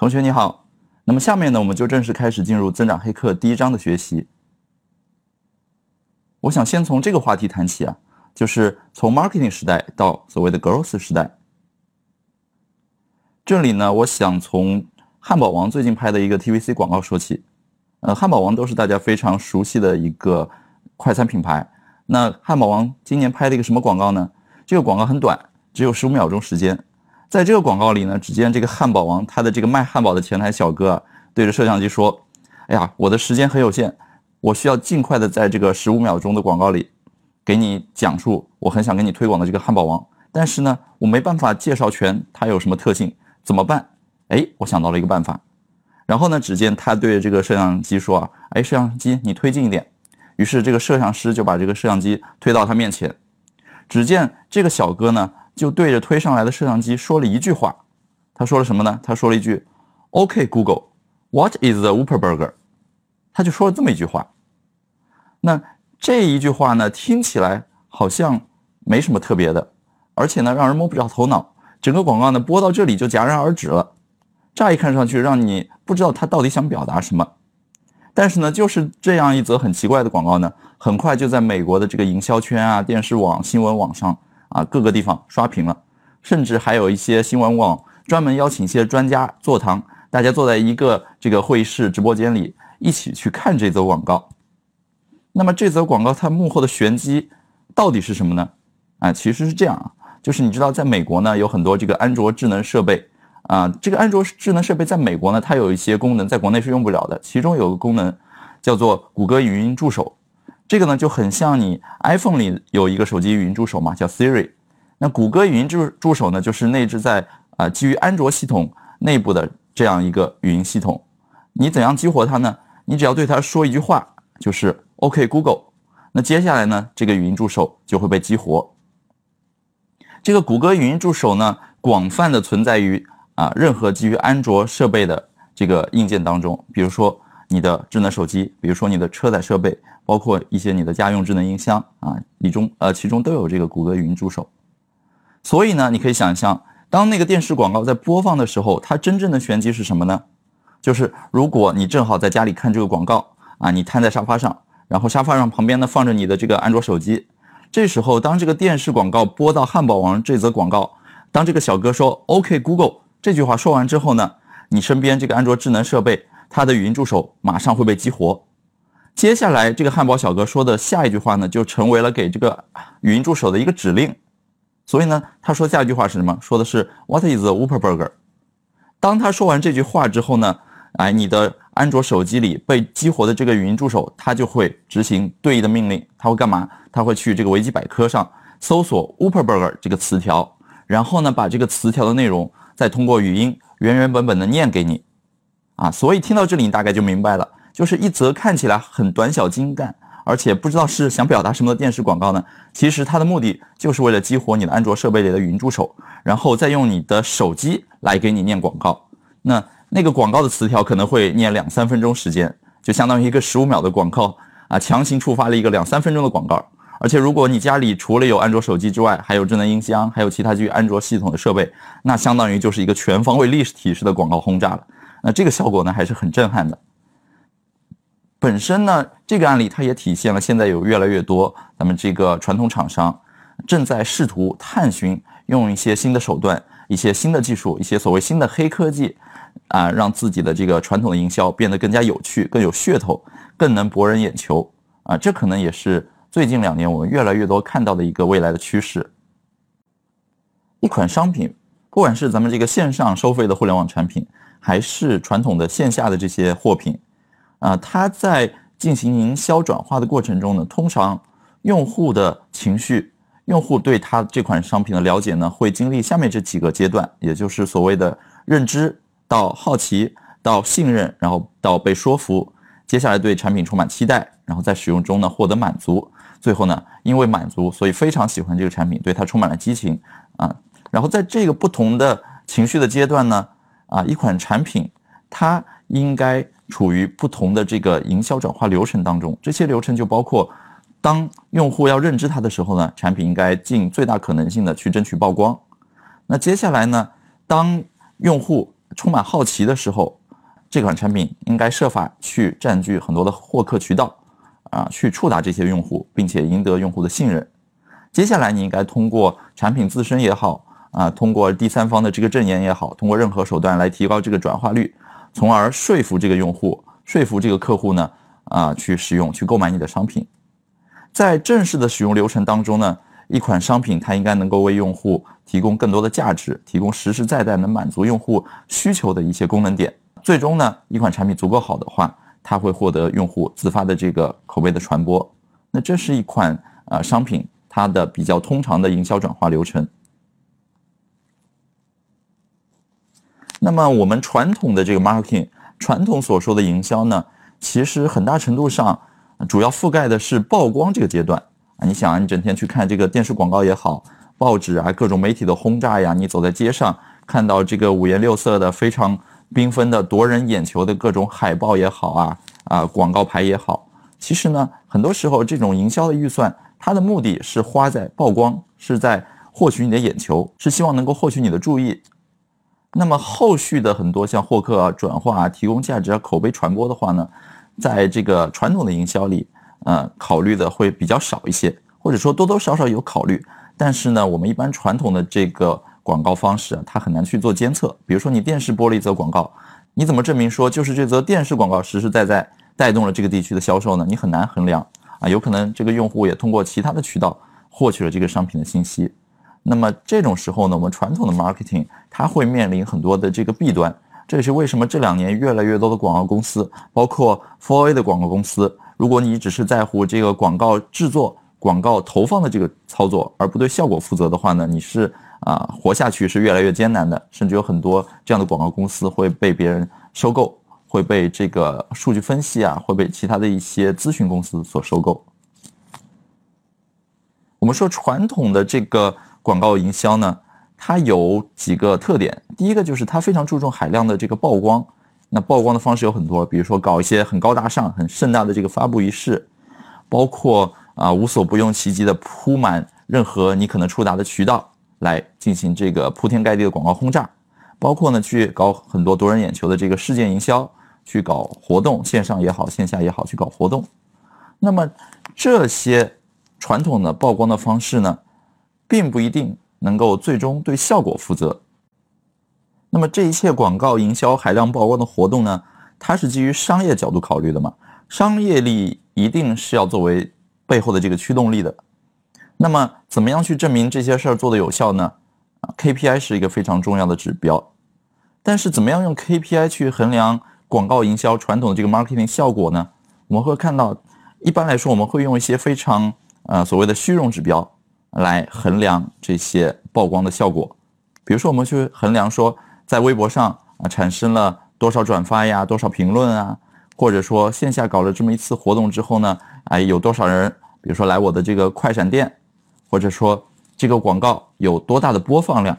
同学你好，那么下面呢，我们就正式开始进入增长黑客第一章的学习。我想先从这个话题谈起啊，就是从 marketing 时代到所谓的 growth 时代。这里呢，我想从汉堡王最近拍的一个 TVC 广告说起。呃，汉堡王都是大家非常熟悉的一个快餐品牌。那汉堡王今年拍了一个什么广告呢？这个广告很短，只有十五秒钟时间。在这个广告里呢，只见这个汉堡王他的这个卖汉堡的前台小哥对着摄像机说：“哎呀，我的时间很有限，我需要尽快的在这个十五秒钟的广告里给你讲述我很想给你推广的这个汉堡王。但是呢，我没办法介绍全它有什么特性，怎么办？哎，我想到了一个办法。然后呢，只见他对这个摄像机说：‘啊，哎，摄像机你推近一点。’于是这个摄像师就把这个摄像机推到他面前。只见这个小哥呢。”就对着推上来的摄像机说了一句话，他说了什么呢？他说了一句：“OK Google，What is the Whopper Burger？” 他就说了这么一句话。那这一句话呢，听起来好像没什么特别的，而且呢，让人摸不着头脑。整个广告呢播到这里就戛然而止了，乍一看上去让你不知道他到底想表达什么。但是呢，就是这样一则很奇怪的广告呢，很快就在美国的这个营销圈啊、电视网、新闻网上。啊，各个地方刷屏了，甚至还有一些新闻网专门邀请一些专家坐堂，大家坐在一个这个会议室直播间里一起去看这则广告。那么这则广告它幕后的玄机到底是什么呢？啊，其实是这样啊，就是你知道在美国呢有很多这个安卓智能设备啊，这个安卓智能设备在美国呢它有一些功能在国内是用不了的，其中有个功能叫做谷歌语音助手。这个呢就很像你 iPhone 里有一个手机语音助手嘛，叫 Siri。那谷歌语音助助手呢，就是内置在啊基于安卓系统内部的这样一个语音系统。你怎样激活它呢？你只要对它说一句话，就是 OK Google。那接下来呢，这个语音助手就会被激活。这个谷歌语音助手呢，广泛的存在于啊任何基于安卓设备的这个硬件当中，比如说你的智能手机，比如说你的车载设备。包括一些你的家用智能音箱啊，里中呃其中都有这个谷歌语音助手，所以呢，你可以想象，当那个电视广告在播放的时候，它真正的玄机是什么呢？就是如果你正好在家里看这个广告啊，你瘫在沙发上，然后沙发上旁边呢放着你的这个安卓手机，这时候当这个电视广告播到汉堡王这则广告，当这个小哥说 OK Google 这句话说完之后呢，你身边这个安卓智能设备它的语音助手马上会被激活。接下来，这个汉堡小哥说的下一句话呢，就成为了给这个语音助手的一个指令。所以呢，他说下一句话是什么？说的是 What is the Whopper Burger？当他说完这句话之后呢，哎，你的安卓手机里被激活的这个语音助手，它就会执行对应的命令。它会干嘛？它会去这个维基百科上搜索 Whopper Burger 这个词条，然后呢，把这个词条的内容再通过语音原原本本的念给你。啊，所以听到这里，你大概就明白了。就是一则看起来很短小精干，而且不知道是想表达什么的电视广告呢？其实它的目的就是为了激活你的安卓设备里的语音助手，然后再用你的手机来给你念广告。那那个广告的词条可能会念两三分钟时间，就相当于一个十五秒的广告啊，强行触发了一个两三分钟的广告。而且如果你家里除了有安卓手机之外，还有智能音箱，还有其他基于安卓系统的设备，那相当于就是一个全方位立体式的广告轰炸了。那这个效果呢，还是很震撼的。本身呢，这个案例它也体现了现在有越来越多咱们这个传统厂商正在试图探寻用一些新的手段、一些新的技术、一些所谓新的黑科技，啊，让自己的这个传统的营销变得更加有趣、更有噱头、更能博人眼球啊！这可能也是最近两年我们越来越多看到的一个未来的趋势。一款商品，不管是咱们这个线上收费的互联网产品，还是传统的线下的这些货品。啊，它在进行营销转化的过程中呢，通常用户的情绪，用户对他这款商品的了解呢，会经历下面这几个阶段，也就是所谓的认知到好奇到信任，然后到被说服，接下来对产品充满期待，然后在使用中呢获得满足，最后呢因为满足，所以非常喜欢这个产品，对它充满了激情啊。然后在这个不同的情绪的阶段呢，啊，一款产品它应该。处于不同的这个营销转化流程当中，这些流程就包括，当用户要认知它的时候呢，产品应该尽最大可能性的去争取曝光。那接下来呢，当用户充满好奇的时候，这款产品应该设法去占据很多的获客渠道，啊，去触达这些用户，并且赢得用户的信任。接下来，你应该通过产品自身也好，啊，通过第三方的这个证言也好，通过任何手段来提高这个转化率，从而说服这个用户，说服这个客户呢，啊，去使用、去购买你的商品。在正式的使用流程当中呢，一款商品它应该能够为用户提供更多的价值，提供实实在在能满足用户需求的一些功能点。最终呢，一款产品足够好的话，它会获得用户自发的这个口碑的传播。那这是一款啊商品它的比较通常的营销转化流程。那么我们传统的这个 marketing，传统所说的营销呢，其实很大程度上。主要覆盖的是曝光这个阶段啊，你想啊，你整天去看这个电视广告也好，报纸啊，各种媒体的轰炸呀，你走在街上看到这个五颜六色的、非常缤纷的、夺人眼球的各种海报也好啊，啊，广告牌也好，其实呢，很多时候这种营销的预算，它的目的是花在曝光，是在获取你的眼球，是希望能够获取你的注意。那么后续的很多像获客啊、转化啊、提供价值啊、口碑传播的话呢？在这个传统的营销里，呃，考虑的会比较少一些，或者说多多少少有考虑，但是呢，我们一般传统的这个广告方式啊，它很难去做监测。比如说你电视播了一则广告，你怎么证明说就是这则电视广告实实在在带动了这个地区的销售呢？你很难衡量啊，有可能这个用户也通过其他的渠道获取了这个商品的信息。那么这种时候呢，我们传统的 marketing 它会面临很多的这个弊端。这也是为什么这两年越来越多的广告公司，包括 4A 的广告公司，如果你只是在乎这个广告制作、广告投放的这个操作，而不对效果负责的话呢，你是啊活下去是越来越艰难的，甚至有很多这样的广告公司会被别人收购，会被这个数据分析啊，会被其他的一些咨询公司所收购。我们说传统的这个广告营销呢？它有几个特点，第一个就是它非常注重海量的这个曝光，那曝光的方式有很多，比如说搞一些很高大上、很盛大的这个发布仪式，包括啊无所不用其极的铺满任何你可能触达的渠道来进行这个铺天盖地的广告轰炸，包括呢去搞很多夺人眼球的这个事件营销，去搞活动，线上也好，线下也好，去搞活动。那么这些传统的曝光的方式呢，并不一定。能够最终对效果负责。那么这一切广告营销海量曝光的活动呢？它是基于商业角度考虑的嘛？商业利益一定是要作为背后的这个驱动力的。那么怎么样去证明这些事儿做的有效呢？啊，KPI 是一个非常重要的指标。但是怎么样用 KPI 去衡量广告营销传统的这个 marketing 效果呢？我们会看到，一般来说我们会用一些非常呃所谓的虚荣指标。来衡量这些曝光的效果，比如说我们去衡量说，在微博上啊产生了多少转发呀，多少评论啊，或者说线下搞了这么一次活动之后呢，哎有多少人，比如说来我的这个快闪店，或者说这个广告有多大的播放量。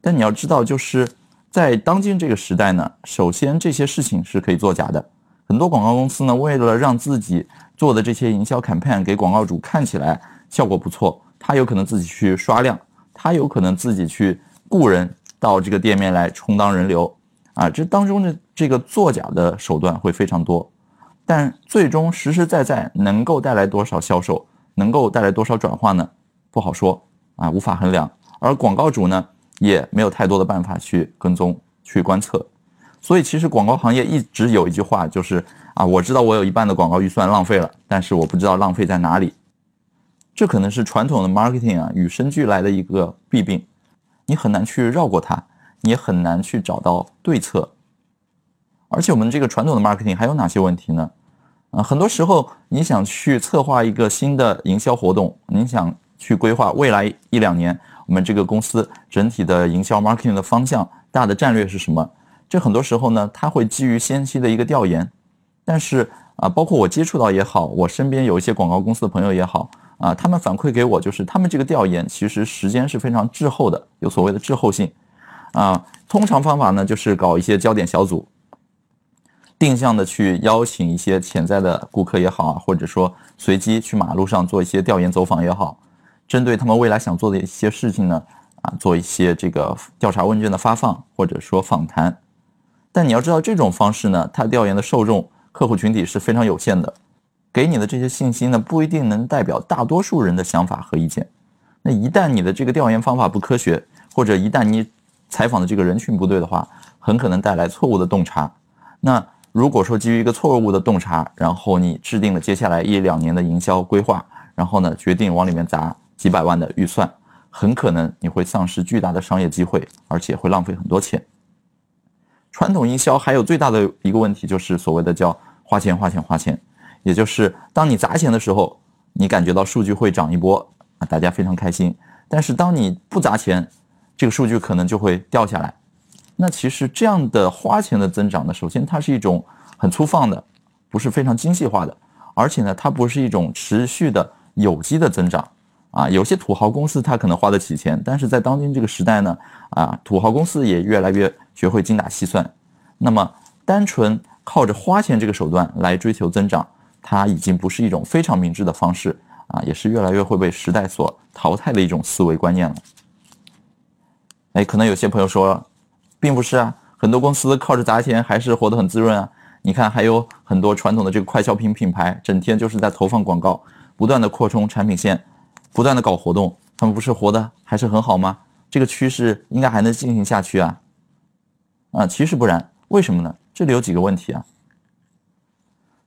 但你要知道，就是在当今这个时代呢，首先这些事情是可以作假的。很多广告公司呢，为了让自己做的这些营销 campaign 给广告主看起来效果不错。他有可能自己去刷量，他有可能自己去雇人到这个店面来充当人流，啊，这当中的这个作假的手段会非常多，但最终实实在在能够带来多少销售，能够带来多少转化呢？不好说啊，无法衡量。而广告主呢，也没有太多的办法去跟踪、去观测。所以，其实广告行业一直有一句话，就是啊，我知道我有一半的广告预算浪费了，但是我不知道浪费在哪里。这可能是传统的 marketing 啊与生俱来的一个弊病，你很难去绕过它，你也很难去找到对策。而且我们这个传统的 marketing 还有哪些问题呢？啊，很多时候你想去策划一个新的营销活动，你想去规划未来一两年我们这个公司整体的营销 marketing 的方向，大的战略是什么？这很多时候呢，它会基于先期的一个调研，但是啊，包括我接触到也好，我身边有一些广告公司的朋友也好。啊，他们反馈给我就是，他们这个调研其实时间是非常滞后的，有所谓的滞后性。啊，通常方法呢就是搞一些焦点小组，定向的去邀请一些潜在的顾客也好啊，或者说随机去马路上做一些调研走访也好，针对他们未来想做的一些事情呢，啊，做一些这个调查问卷的发放，或者说访谈，但你要知道，这种方式呢，它调研的受众客户群体是非常有限的，给你的这些信息呢，不一定能代表大多数人的想法和意见。那一旦你的这个调研方法不科学，或者一旦你采访的这个人群不对的话，很可能带来错误的洞察。那如果说基于一个错误的洞察，然后你制定了接下来一两年的营销规划，然后呢决定往里面砸几百万的预算，很可能你会丧失巨大的商业机会，而且会浪费很多钱。传统营销还有最大的一个问题就是所谓的叫花钱花钱花钱，也就是当你砸钱的时候，你感觉到数据会涨一波啊，大家非常开心。但是当你不砸钱，这个数据可能就会掉下来。那其实这样的花钱的增长呢，首先它是一种很粗放的，不是非常精细化的，而且呢，它不是一种持续的有机的增长。啊，有些土豪公司他可能花得起钱，但是在当今这个时代呢，啊，土豪公司也越来越学会精打细算。那么，单纯靠着花钱这个手段来追求增长，它已经不是一种非常明智的方式啊，也是越来越会被时代所淘汰的一种思维观念了。哎，可能有些朋友说，并不是啊，很多公司靠着砸钱还是活得很滋润啊。你看，还有很多传统的这个快消品品牌，整天就是在投放广告，不断的扩充产品线。不断的搞活动，他们不是活的还是很好吗？这个趋势应该还能进行下去啊！啊，其实不然，为什么呢？这里有几个问题啊。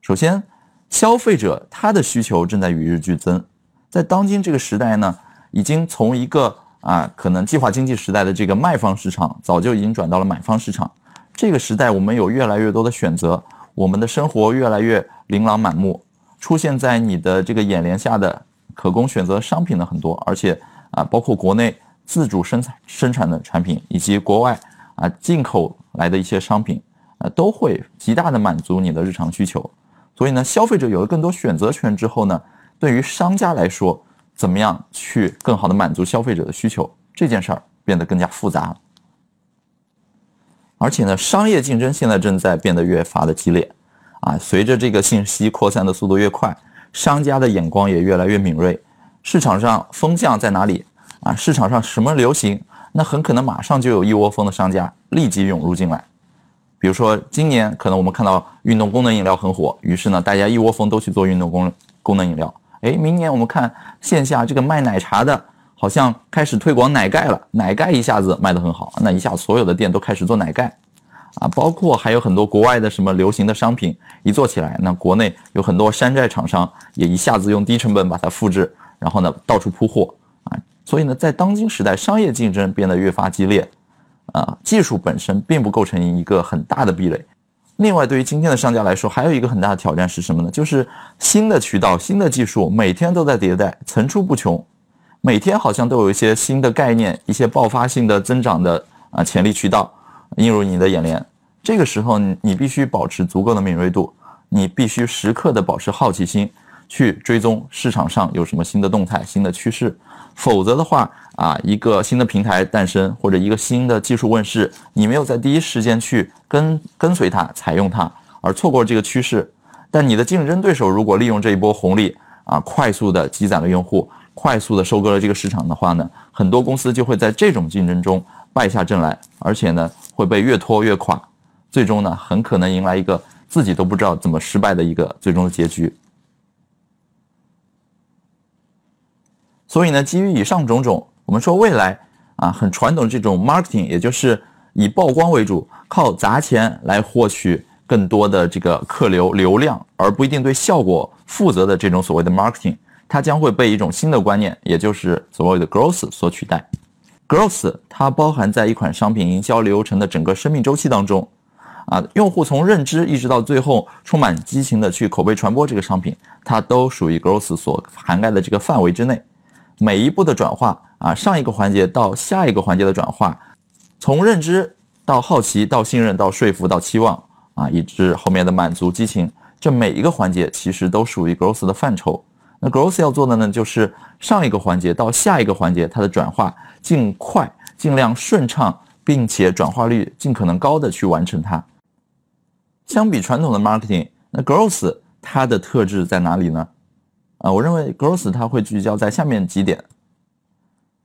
首先，消费者他的需求正在与日俱增，在当今这个时代呢，已经从一个啊可能计划经济时代的这个卖方市场，早就已经转到了买方市场。这个时代，我们有越来越多的选择，我们的生活越来越琳琅满目，出现在你的这个眼帘下的。可供选择商品的很多，而且啊，包括国内自主生产生产的产品，以及国外啊进口来的一些商品，啊，都会极大的满足你的日常需求。所以呢，消费者有了更多选择权之后呢，对于商家来说，怎么样去更好的满足消费者的需求，这件事儿变得更加复杂。而且呢，商业竞争现在正在变得越发的激烈，啊，随着这个信息扩散的速度越快。商家的眼光也越来越敏锐，市场上风向在哪里啊？市场上什么流行，那很可能马上就有一窝蜂的商家立即涌入进来。比如说今年可能我们看到运动功能饮料很火，于是呢大家一窝蜂都去做运动功功能饮料。哎，明年我们看线下这个卖奶茶的，好像开始推广奶盖了，奶盖一下子卖得很好，那一下所有的店都开始做奶盖。啊，包括还有很多国外的什么流行的商品一做起来，那国内有很多山寨厂商也一下子用低成本把它复制，然后呢到处铺货啊。所以呢，在当今时代，商业竞争变得越发激烈，啊，技术本身并不构成一个很大的壁垒。另外，对于今天的商家来说，还有一个很大的挑战是什么呢？就是新的渠道、新的技术每天都在迭代，层出不穷，每天好像都有一些新的概念、一些爆发性的增长的啊潜力渠道。映入你的眼帘，这个时候你必须保持足够的敏锐度，你必须时刻的保持好奇心，去追踪市场上有什么新的动态、新的趋势。否则的话，啊，一个新的平台诞生或者一个新的技术问世，你没有在第一时间去跟跟随它、采用它，而错过这个趋势，但你的竞争对手如果利用这一波红利，啊，快速的积攒了用户，快速的收割了这个市场的话呢，很多公司就会在这种竞争中。败下阵来，而且呢会被越拖越垮，最终呢很可能迎来一个自己都不知道怎么失败的一个最终的结局。所以呢，基于以上种种，我们说未来啊很传统这种 marketing，也就是以曝光为主，靠砸钱来获取更多的这个客流流量，而不一定对效果负责的这种所谓的 marketing，它将会被一种新的观念，也就是所谓的 growth 所取代。Growth 它包含在一款商品营销流程的整个生命周期当中，啊，用户从认知一直到最后充满激情的去口碑传播这个商品，它都属于 Growth 所涵盖的这个范围之内。每一步的转化啊，上一个环节到下一个环节的转化，从认知到好奇到信任到说服到期望啊，以至后面的满足激情，这每一个环节其实都属于 Growth 的范畴。那 Growth 要做的呢，就是上一个环节到下一个环节它的转化。尽快、尽量顺畅，并且转化率尽可能高的去完成它。相比传统的 marketing，那 growth 它的特质在哪里呢？啊，我认为 growth 它会聚焦在下面几点。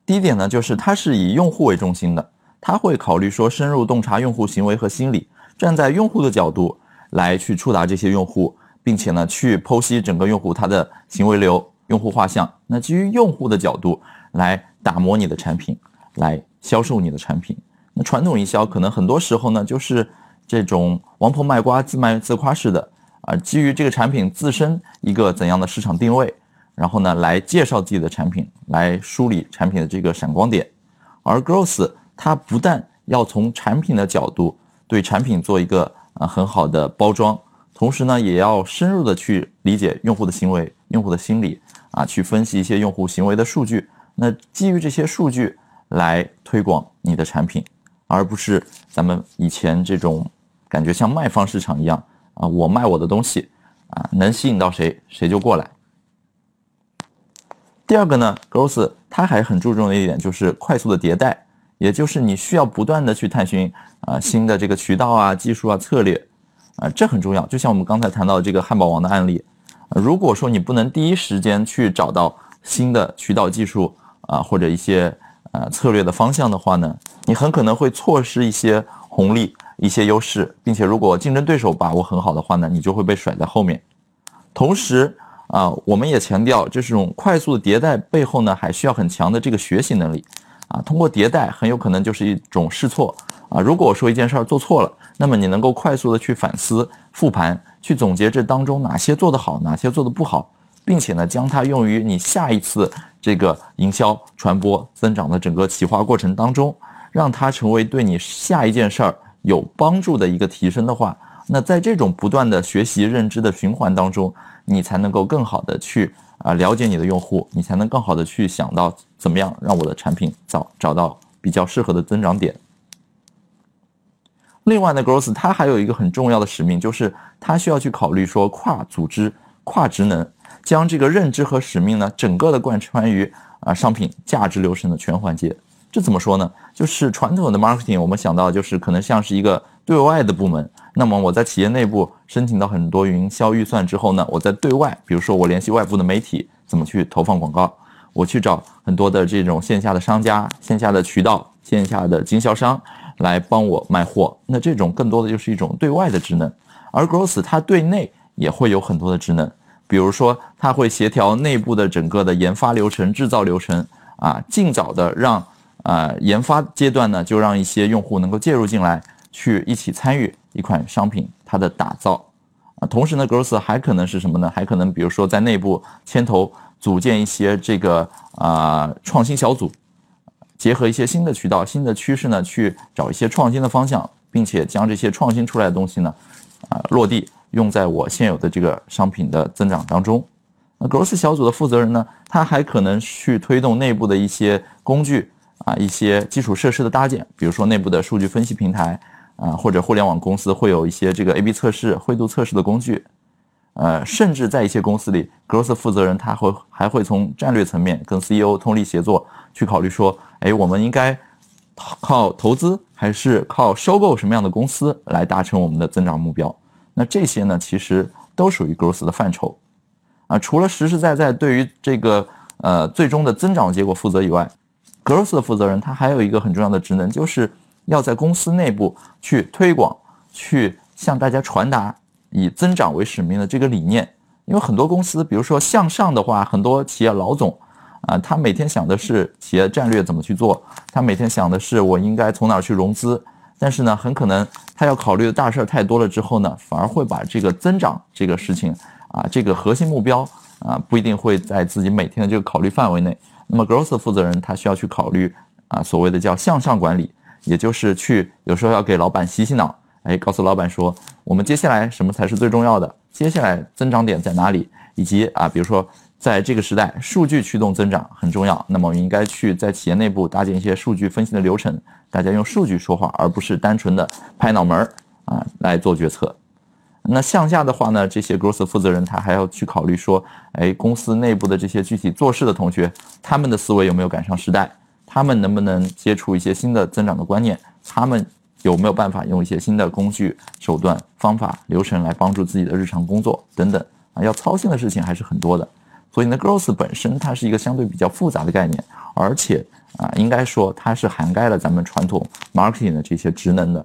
第一点呢，就是它是以用户为中心的，它会考虑说深入洞察用户行为和心理，站在用户的角度来去触达这些用户，并且呢去剖析整个用户他的行为流、用户画像。那基于用户的角度来打磨你的产品，来销售你的产品。那传统营销可能很多时候呢就是这种王婆卖瓜、自卖自夸式的啊，基于这个产品自身一个怎样的市场定位，然后呢来介绍自己的产品，来梳理产品的这个闪光点。而 Growth 它不但要从产品的角度对产品做一个啊很好的包装，同时呢，也要深入的去理解用户的行为、用户的心理啊，去分析一些用户行为的数据。那基于这些数据来推广你的产品，而不是咱们以前这种感觉像卖方市场一样啊，我卖我的东西啊，能吸引到谁谁就过来。第二个呢，Growth 它还很注重的一点就是快速的迭代。也就是你需要不断的去探寻啊新的这个渠道啊技术啊策略啊这很重要。就像我们刚才谈到的这个汉堡王的案例，如果说你不能第一时间去找到新的渠道技术啊或者一些呃策略的方向的话呢，你很可能会错失一些红利、一些优势，并且如果竞争对手把握很好的话呢，你就会被甩在后面。同时啊，我们也强调这种快速的迭代背后呢，还需要很强的这个学习能力。啊，通过迭代很有可能就是一种试错啊。如果说一件事儿做错了，那么你能够快速的去反思、复盘，去总结这当中哪些做得好，哪些做得不好，并且呢，将它用于你下一次这个营销、传播、增长的整个企划过程当中，让它成为对你下一件事儿有帮助的一个提升的话，那在这种不断的学习、认知的循环当中，你才能够更好的去。啊，了解你的用户，你才能更好的去想到怎么样让我的产品找找到比较适合的增长点。另外呢，Growth 它还有一个很重要的使命，就是它需要去考虑说跨组织、跨职能，将这个认知和使命呢，整个的贯穿于啊商品价值流程的全环节。这怎么说呢？就是传统的 marketing，我们想到就是可能像是一个对外的部门。那么我在企业内部申请到很多营销预算之后呢，我在对外，比如说我联系外部的媒体，怎么去投放广告？我去找很多的这种线下的商家、线下的渠道、线下的经销商来帮我卖货。那这种更多的就是一种对外的职能，而 Growth 它对内也会有很多的职能，比如说它会协调内部的整个的研发流程、制造流程啊，尽早的让啊研发阶段呢就让一些用户能够介入进来，去一起参与。一款商品它的打造啊，同时呢，Growth 还可能是什么呢？还可能比如说在内部牵头组建一些这个啊创新小组，结合一些新的渠道、新的趋势呢，去找一些创新的方向，并且将这些创新出来的东西呢啊落地用在我现有的这个商品的增长当中。那 Growth 小组的负责人呢，他还可能去推动内部的一些工具啊，一些基础设施的搭建，比如说内部的数据分析平台。啊，或者互联网公司会有一些这个 A/B 测试、灰度测试的工具，呃，甚至在一些公司里，Growth 负责人他会还会从战略层面跟 CEO 通力协作，去考虑说，哎，我们应该靠投资还是靠收购什么样的公司来达成我们的增长目标？那这些呢，其实都属于 Growth 的范畴。啊，除了实实在在对于这个呃最终的增长结果负责以外，Growth 的负责人他还有一个很重要的职能，就是。要在公司内部去推广，去向大家传达以增长为使命的这个理念。因为很多公司，比如说向上的话，很多企业老总啊，他每天想的是企业战略怎么去做，他每天想的是我应该从哪儿去融资。但是呢，很可能他要考虑的大事儿太多了之后呢，反而会把这个增长这个事情啊，这个核心目标啊，不一定会在自己每天的这个考虑范围内。那么，growth 负责人他需要去考虑啊，所谓的叫向上管理。也就是去有时候要给老板洗洗脑，哎，告诉老板说，我们接下来什么才是最重要的？接下来增长点在哪里？以及啊，比如说在这个时代，数据驱动增长很重要。那么我们应该去在企业内部搭建一些数据分析的流程，大家用数据说话，而不是单纯的拍脑门儿啊来做决策。那向下的话呢，这些 growth 负责人他还要去考虑说，哎，公司内部的这些具体做事的同学，他们的思维有没有赶上时代？他们能不能接触一些新的增长的观念？他们有没有办法用一些新的工具、手段、方法、流程来帮助自己的日常工作等等啊？要操心的事情还是很多的。所以呢，growth 本身它是一个相对比较复杂的概念，而且啊，应该说它是涵盖了咱们传统 marketing 的这些职能的。